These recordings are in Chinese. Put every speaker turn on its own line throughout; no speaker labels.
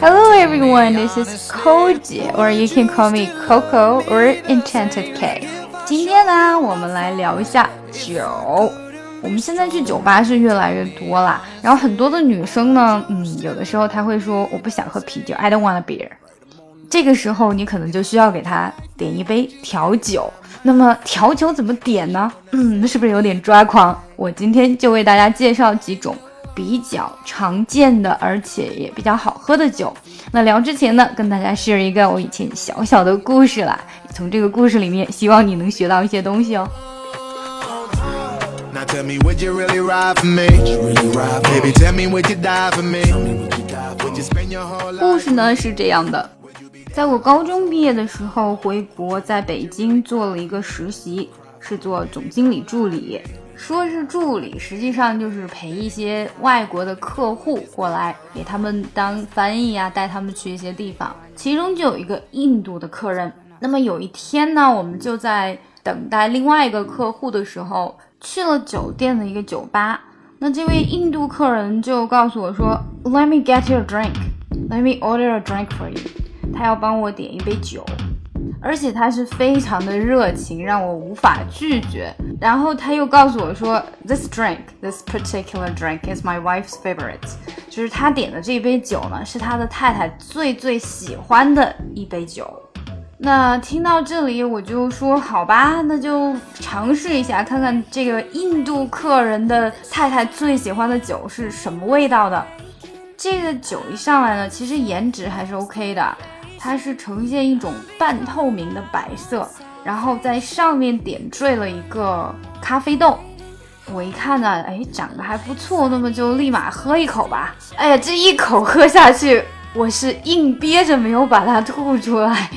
Hello everyone, this is Koji, or you can call me Coco or Enchanted K. 今天呢，我们来聊一下酒。我们现在去酒吧是越来越多啦，然后很多的女生呢，嗯，有的时候她会说我不想喝啤酒，I don't want a beer。这个时候你可能就需要给她点一杯调酒。那么调酒怎么点呢？嗯，是不是有点抓狂？我今天就为大家介绍几种比较常见的，而且也比较好喝的酒。那聊之前呢，跟大家 share 一个我以前小小的故事啦。从这个故事里面，希望你能学到一些东西哦。故事呢是这样的。在我高中毕业的时候，回国在北京做了一个实习，是做总经理助理。说是助理，实际上就是陪一些外国的客户过来，给他们当翻译啊，带他们去一些地方。其中就有一个印度的客人。那么有一天呢，我们就在等待另外一个客户的时候，去了酒店的一个酒吧。那这位印度客人就告诉我说：“Let me get your drink. Let me order a drink for you.” 他要帮我点一杯酒，而且他是非常的热情，让我无法拒绝。然后他又告诉我说，This drink, this particular drink is my wife's favorite，就是他点的这杯酒呢，是他的太太最最喜欢的一杯酒。那听到这里，我就说好吧，那就尝试一下，看看这个印度客人的太太最喜欢的酒是什么味道的。这个酒一上来呢，其实颜值还是 OK 的。它是呈现一种半透明的白色，然后在上面点缀了一个咖啡豆。我一看呢，哎，长得还不错，那么就立马喝一口吧。哎呀，这一口喝下去，我是硬憋着没有把它吐出来，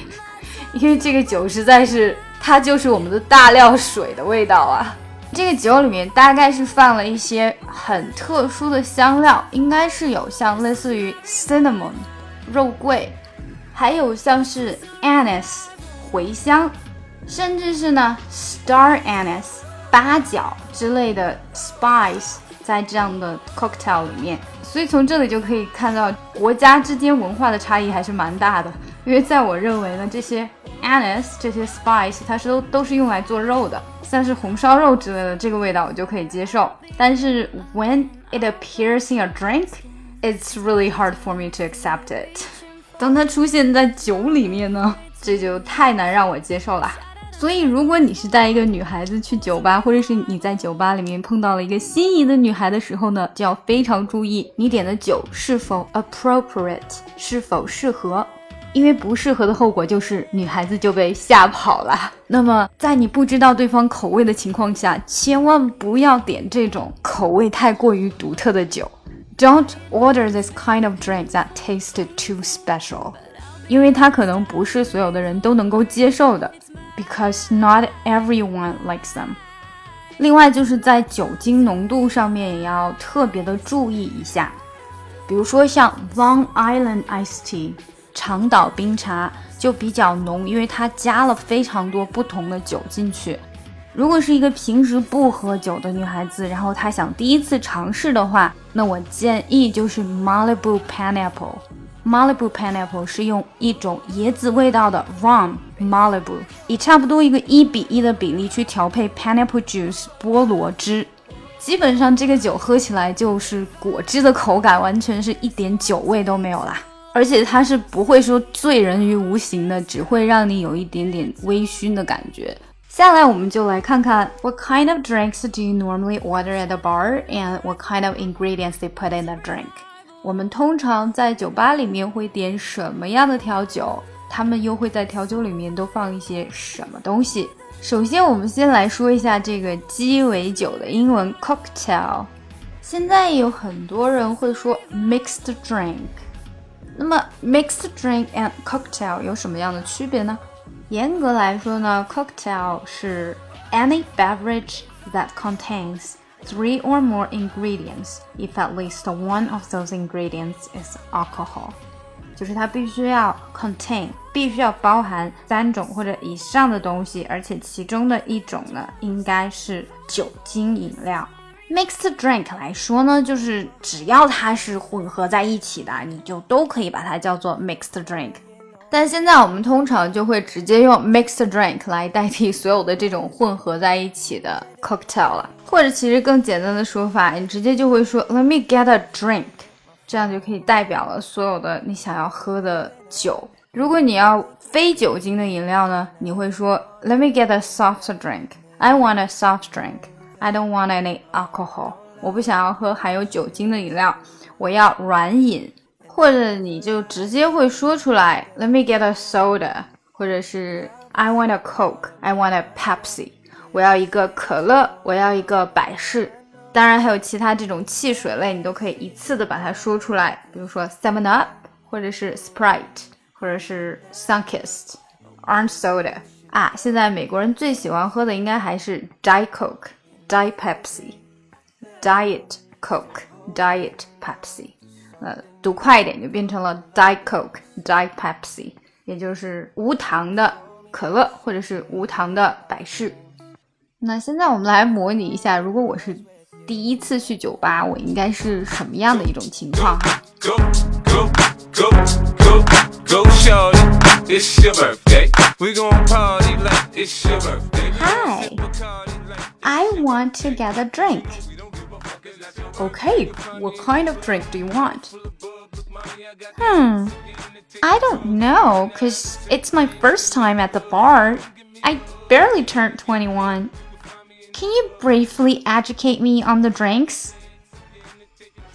因为这个酒实在是，它就是我们的大料水的味道啊。这个酒里面大概是放了一些很特殊的香料，应该是有像类似于 cinnamon 肉桂。还有像是 anise 茴香，甚至是呢 star anise 八角之类的 spice 在这样的 cocktail 里面，所以从这里就可以看到国家之间文化的差异还是蛮大的。因为在我认为呢，这些 anise 这些 spice 它是都都是用来做肉的，像是红烧肉之类的这个味道我就可以接受。但是 when it appears in a drink, it's really hard for me to accept it. 当它出现在酒里面呢，这就太难让我接受了。所以，如果你是带一个女孩子去酒吧，或者是你在酒吧里面碰到了一个心仪的女孩的时候呢，就要非常注意你点的酒是否 appropriate，是否适合。因为不适合的后果就是女孩子就被吓跑了。那么，在你不知道对方口味的情况下，千万不要点这种口味太过于独特的酒。Don't order this kind of drink that tasted too special，因为它可能不是所有的人都能够接受的，because not everyone likes them。另外就是在酒精浓度上面也要特别的注意一下，比如说像 Long Island Iced Tea 长岛冰茶就比较浓，因为它加了非常多不同的酒进去。如果是一个平时不喝酒的女孩子，然后她想第一次尝试的话，那我建议就是 Malibu Pineapple。Malibu Pineapple 是用一种椰子味道的 rum Malibu，以差不多一个一比一的比例去调配 pineapple juice 菠萝汁，基本上这个酒喝起来就是果汁的口感，完全是一点酒味都没有啦。而且它是不会说醉人于无形的，只会让你有一点点微醺的感觉。下来我们就来看看 What kind of drinks do you normally order at the bar and what kind of ingredients they put in the drink？我们通常在酒吧里面会点什么样的调酒？他们又会在调酒里面都放一些什么东西？首先，我们先来说一下这个鸡尾酒的英文 cocktail。现在有很多人会说 mixed drink。那么 mixed drink and cocktail 有什么样的区别呢？严格来说呢，cocktail 是 any beverage that contains three or more ingredients if at least one of those ingredients is alcohol，就是它必须要 contain，必须要包含三种或者以上的东西，而且其中的一种呢应该是酒精饮料。Mixed drink 来说呢，就是只要它是混合在一起的，你就都可以把它叫做 mixed drink。但现在我们通常就会直接用 mixed drink 来代替所有的这种混合在一起的 cocktail 了，或者其实更简单的说法，你直接就会说 Let me get a drink，这样就可以代表了所有的你想要喝的酒。如果你要非酒精的饮料呢，你会说 Let me get a soft drink。I want a soft drink. I don't want any alcohol。我不想要喝含有酒精的饮料，我要软饮。或者你就直接会说出来，Let me get a soda，或者是 I want a Coke, I want a Pepsi，我要一个可乐，我要一个百事。当然还有其他这种汽水类，你都可以一次的把它说出来，比如说 Seven Up，或者是 Sprite，或者是 Sunkist、Orange Soda 啊。现在美国人最喜欢喝的应该还是 Diet Coke、Diet Pepsi、Diet Coke、Diet Pepsi。呃， 读快一点就变成了 Diet Coke、Diet Pepsi，也就是无糖的可乐或者是无糖的百事。那现在我们来模拟一下，如果我是第一次去酒吧，我应该是什么样的一种情况哈. Hi, I want to get a drink. Okay, what kind of drink do you want? Hmm, I don't know, cause it's my first time at the bar. I barely turned 21. Can you briefly educate me on the drinks?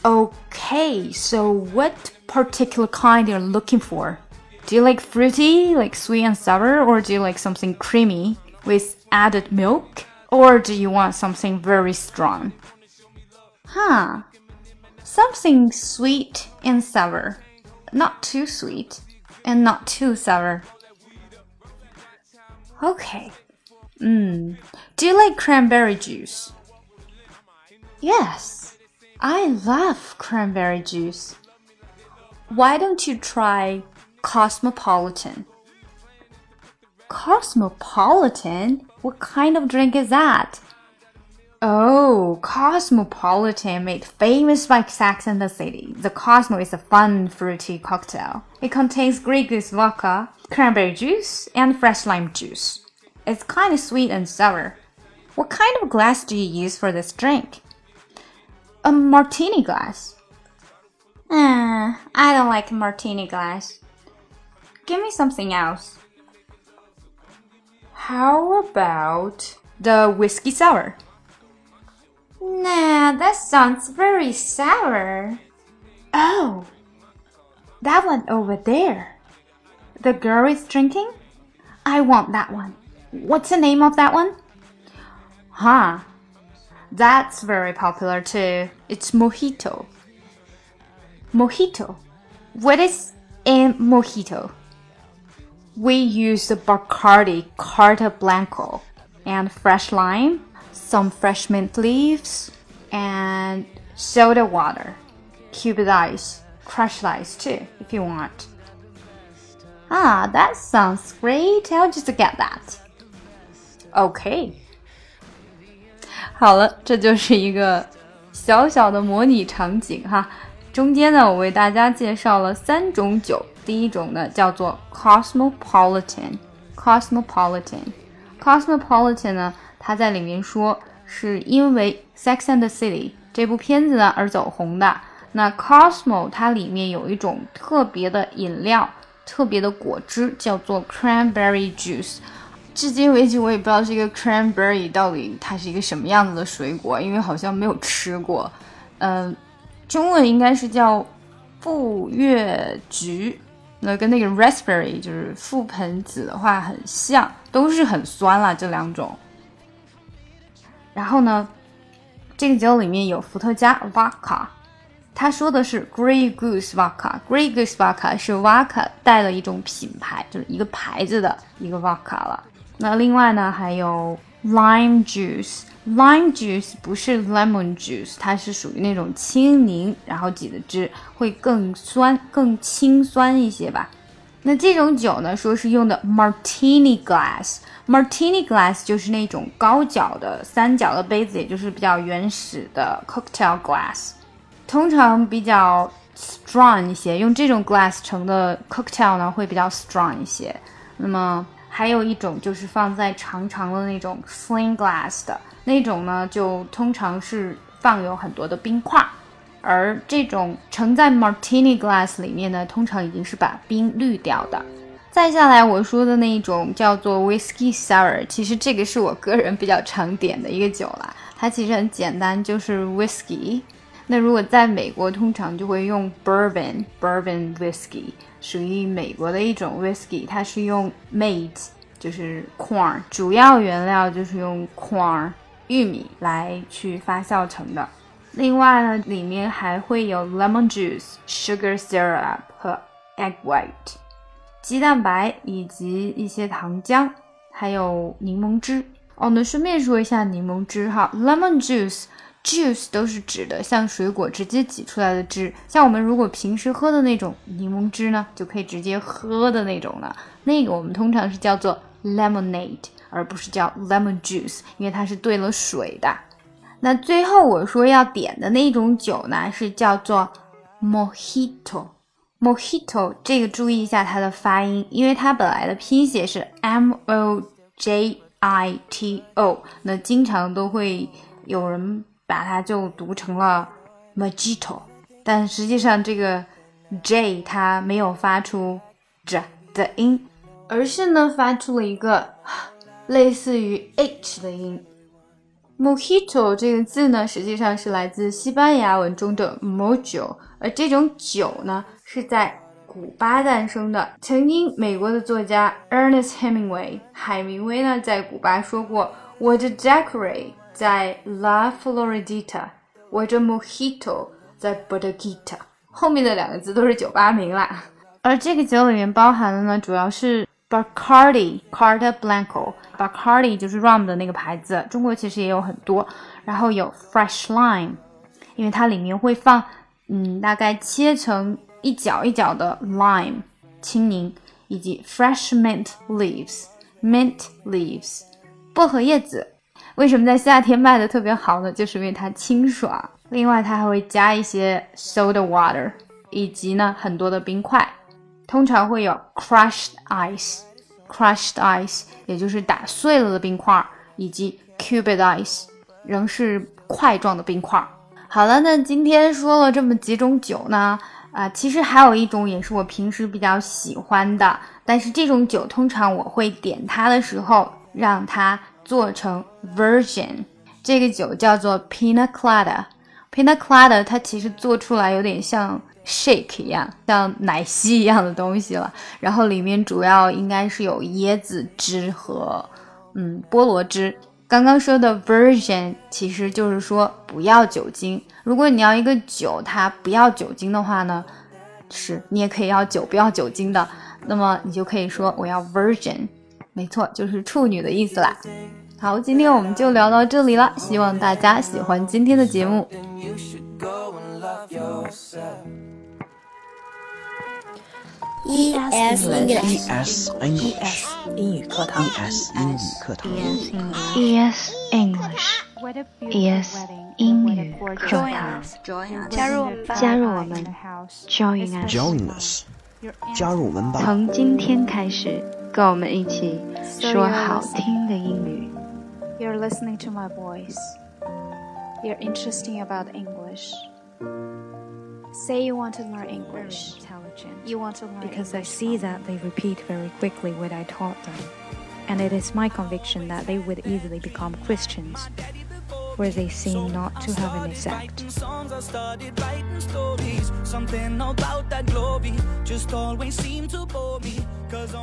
Okay, so what particular kind you're looking for? Do you like fruity, like sweet and sour, or do you like something creamy with added milk? Or do you want something very strong? Huh. Something sweet and sour. Not too sweet and not too sour. Okay. Hmm. Do you like cranberry juice? Yes. I love cranberry juice. Why don't you try Cosmopolitan? Cosmopolitan? What kind of drink is that? Oh, Cosmopolitan made famous by Sex and the City. The Cosmo is a fun, fruity cocktail. It contains Grey Goose vodka, cranberry juice, and fresh lime juice. It's kind of sweet and sour. What kind of glass do you use for this drink? A martini glass. Eh, I don't like martini glass. Give me something else. How about the whiskey sour? Nah, that sounds very sour. Oh, that one over there. The girl is drinking? I want that one. What's the name of that one? Huh. That's very popular too. It's mojito. Mojito. What is a mojito? We use the Bacardi Carta Blanco and fresh lime some fresh mint leaves, and soda water, cubed ice, crushed ice too, if you want. Ah, that sounds great. I'll just get that. Okay. 好了，这就是一个小小的模拟场景哈。中间呢，我为大家介绍了三种酒。第一种呢叫做 Cosmopolitan，Cosmopolitan，Cosmopolitan 呢他在里面说， 是因为《Sex and the City》这部片子呢而走红的。那 Cosmo 它里面有一种特别的饮料，特别的果汁，叫做 Cranberry Juice。至今为止，我也不知道这个 Cranberry 到底它是一个什么样子的水果，因为好像没有吃过。嗯，中文应该是叫富月菊。那跟那个 Raspberry 就是覆盆子的话很像，都是很酸啦，这两种。然后呢，这个酒里面有伏特加 Vodka，他说的是 Grey Goose Vodka，Grey Goose Vodka 是 Vodka 带了一种品牌，就是一个牌子的一个 Vodka 了。那另外呢，还有 Lime Juice，Lime Juice 不是 Lemon Juice，它是属于那种青柠然后挤的汁，会更酸、更清酸一些吧。那这种酒呢，说是用的 Martini glass。Martini glass 就是那种高脚的三角的杯子，也就是比较原始的 cocktail glass，通常比较 strong 一些。用这种 glass 盛的 cocktail 呢，会比较 strong 一些。那么还有一种就是放在长长的那种 sling glass 的那种呢，就通常是放有很多的冰块。而这种盛在 Martini glass 里面呢，通常已经是把冰滤掉的。再下来我说的那一种叫做 Whiskey Sour，其实这个是我个人比较常点的一个酒啦。它其实很简单，就是 Whiskey。那如果在美国，通常就会用 Bourbon，Bourbon Whiskey，属于美国的一种 Whiskey。它是用 maize，就是 corn，主要原料就是用 corn 玉米来去发酵成的。另外呢，里面还会有 lemon juice、sugar syrup 和 egg white，鸡蛋白以及一些糖浆，还有柠檬汁。哦，那顺便说一下柠檬汁哈，lemon juice、juice 都是指的像水果直接挤出来的汁，像我们如果平时喝的那种柠檬汁呢，就可以直接喝的那种了。那个我们通常是叫做 lemonade，而不是叫 lemon juice，因为它是兑了水的。那最后我说要点的那种酒呢，是叫做 Mojito。Mojito 这个注意一下它的发音，因为它本来的拼写是 M O J I T O，那经常都会有人把它就读成了 Mojito，但实际上这个 J 它没有发出 J 的音，而是呢发出了一个类似于 H 的音。Mojito 这个字呢，实际上是来自西班牙文中的 Mojo，而这种酒呢是在古巴诞生的。曾经，美国的作家 Ernest Hemingway 海明威呢在古巴说过：“我的 Daiquiri 在 La Floridita，我的 Mojito 在 b o d e g i t a 后面的两个字都是酒吧名啦。而这个酒里面包含的呢，主要是。Bacardi Carta Blanco，Bacardi 就是 rum 的那个牌子，中国其实也有很多。然后有 fresh lime，因为它里面会放，嗯，大概切成一角一角的 lime 青柠，以及 fresh mint leaves，mint leaves 薄荷叶子。为什么在夏天卖的特别好呢？就是因为它清爽。另外，它还会加一些 soda water，以及呢很多的冰块。通常会有 crushed ice，crushed ice，也就是打碎了的冰块，以及 cubed ice，仍是块状的冰块。好了，那今天说了这么几种酒呢，啊，其实还有一种也是我平时比较喜欢的，但是这种酒通常我会点它的时候让它做成 version。这个酒叫做 Pina Colada，Pina Colada 它其实做出来有点像。shake 一样，像奶昔一样的东西了。然后里面主要应该是有椰子汁和嗯菠萝汁。刚刚说的 version 其实就是说不要酒精。如果你要一个酒它不要酒精的话呢，是你也可以要酒不要酒精的。那么你就可以说我要 version，没错，就是处女的意思啦。好，今天我们就聊到这里了，希望大家喜欢今天的节目。
E S English
E S English
英语课堂
E S 英语课堂
ES English ES 英语课堂，
加入我们吧
加入我们，Join us，
Join us 加入我们吧。
从今天开始，跟我们一起说好听的英语。
You're listening to my voice. You're interesting about English. Say you want to learn English.
intelligent
You want to learn
because I see that they repeat very quickly what I taught them. And it is my conviction that they would easily become Christians, where they seem not to have an effect.
songs I started writing stories. Something about that glory just always seemed to bore me. Cause